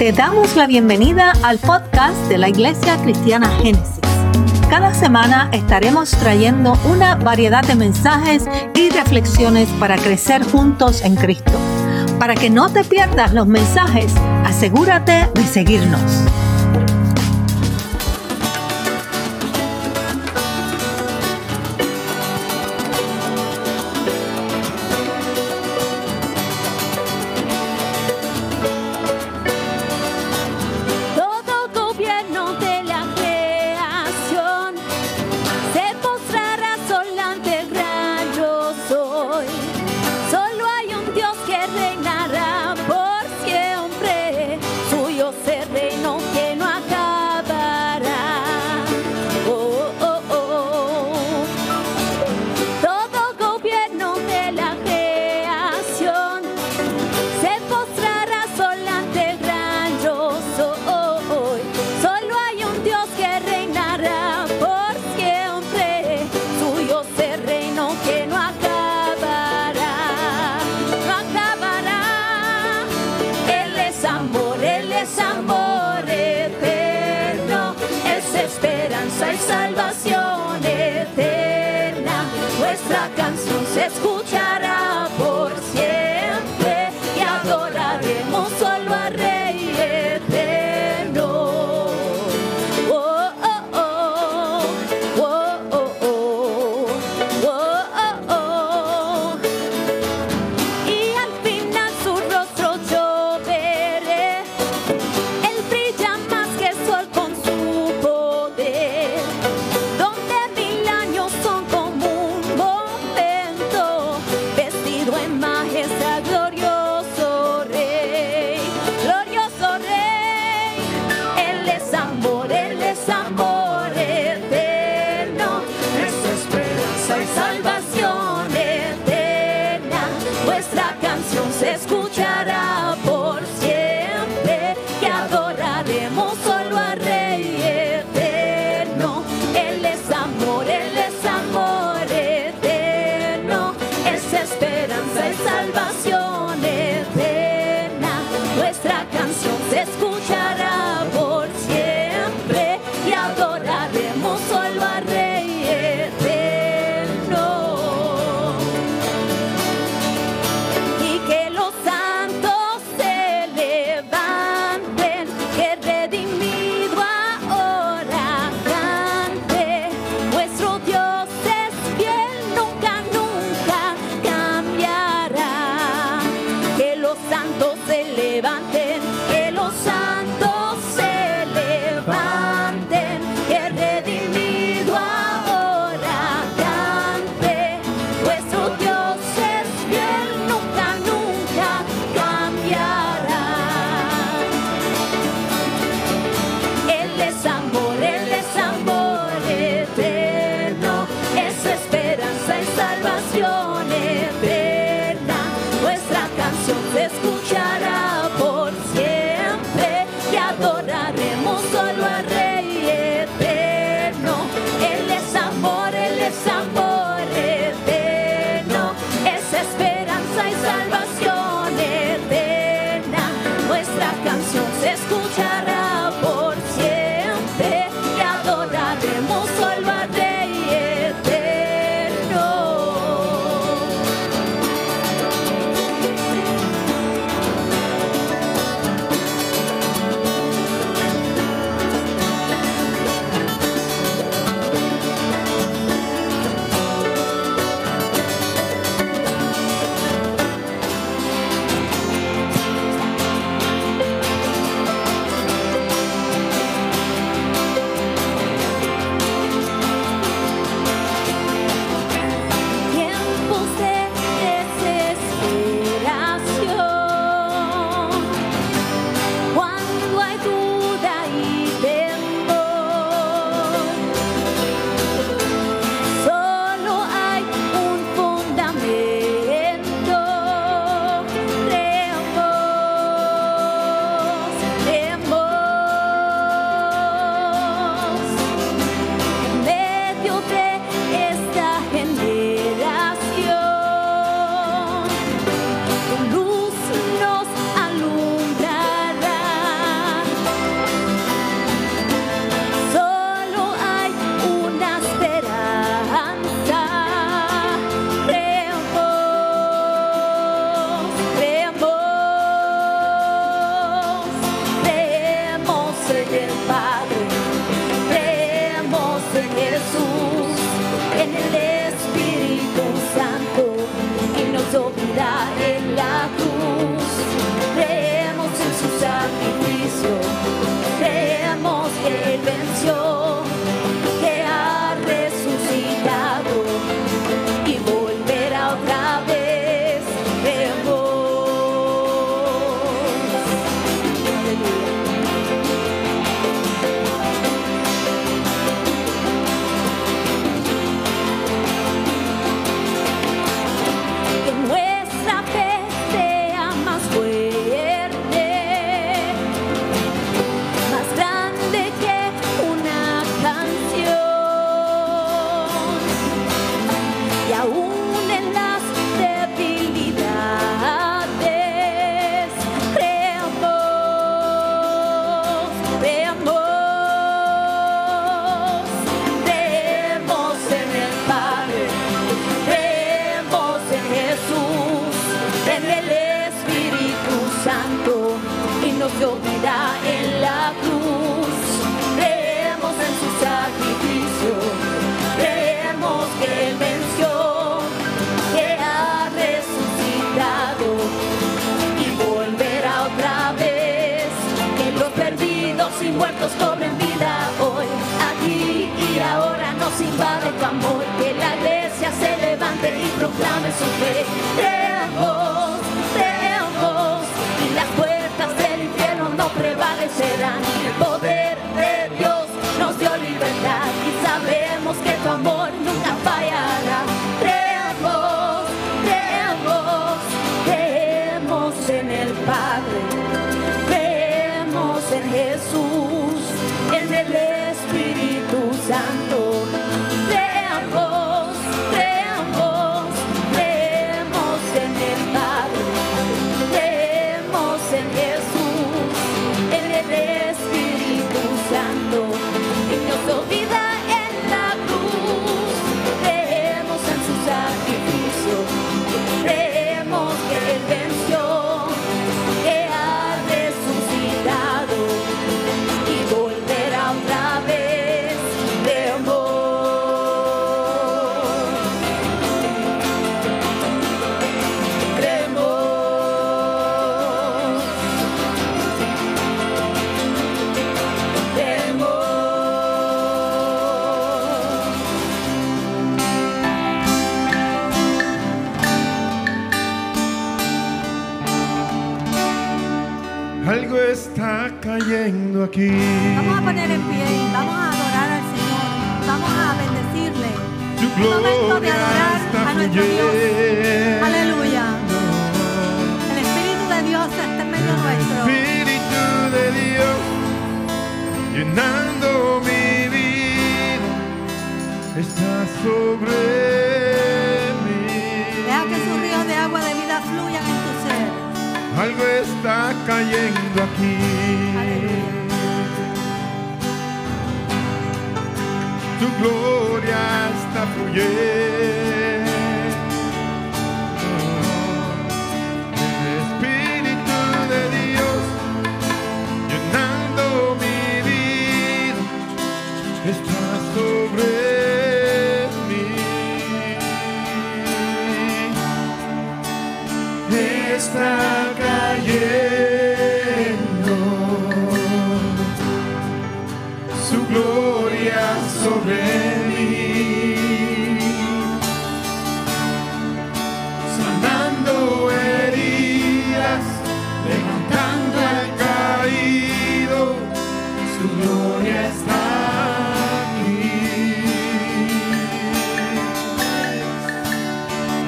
Te damos la bienvenida al podcast de la Iglesia Cristiana Génesis. Cada semana estaremos trayendo una variedad de mensajes y reflexiones para crecer juntos en Cristo. Para que no te pierdas los mensajes, asegúrate de seguirnos. tentación. What's second by away. Este momento de adorar a nuestro Dios. Aleluya. El Espíritu de Dios está en medio nuestro. El Espíritu de Dios llenando mi vida está sobre mí. Deja que su río de agua de vida fluyan en tu ser. Algo está cayendo aquí. Tu gloria el Espíritu de Dios llenando mi vida está sobre mí. Está cayendo su gloria sobre.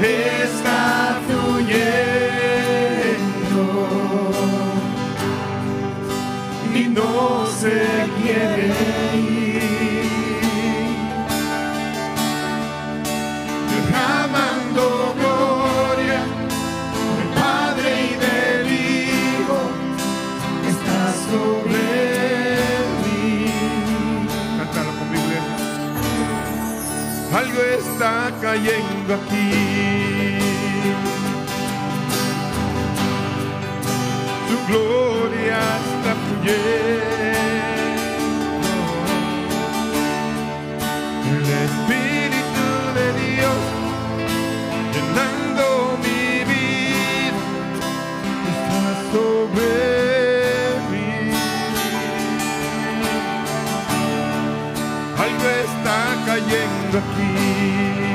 está fluyendo y no se quiere. algo está cayendo aquí. Tu gloria está fluyendo. El Espíritu de Dios llenando mi vida está sobre mí. Algo está cayendo aquí.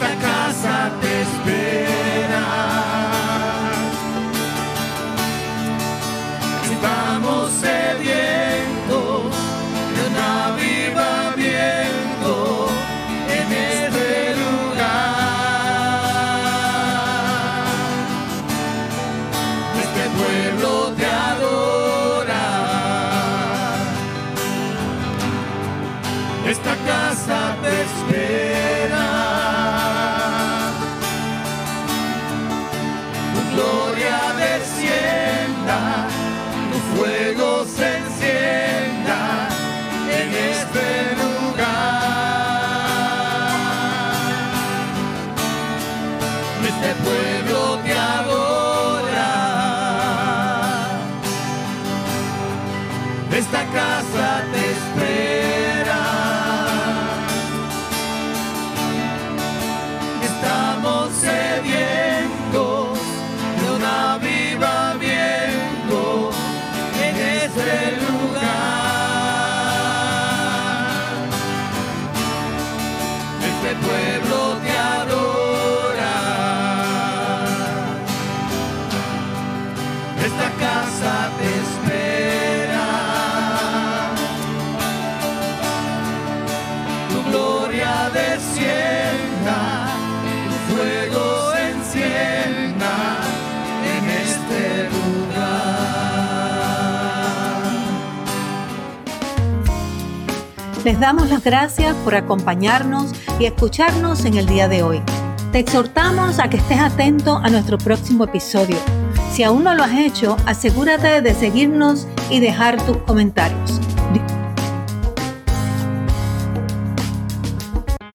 esta casa. Les damos las gracias por acompañarnos y escucharnos en el día de hoy. Te exhortamos a que estés atento a nuestro próximo episodio. Si aún no lo has hecho, asegúrate de seguirnos y dejar tus comentarios.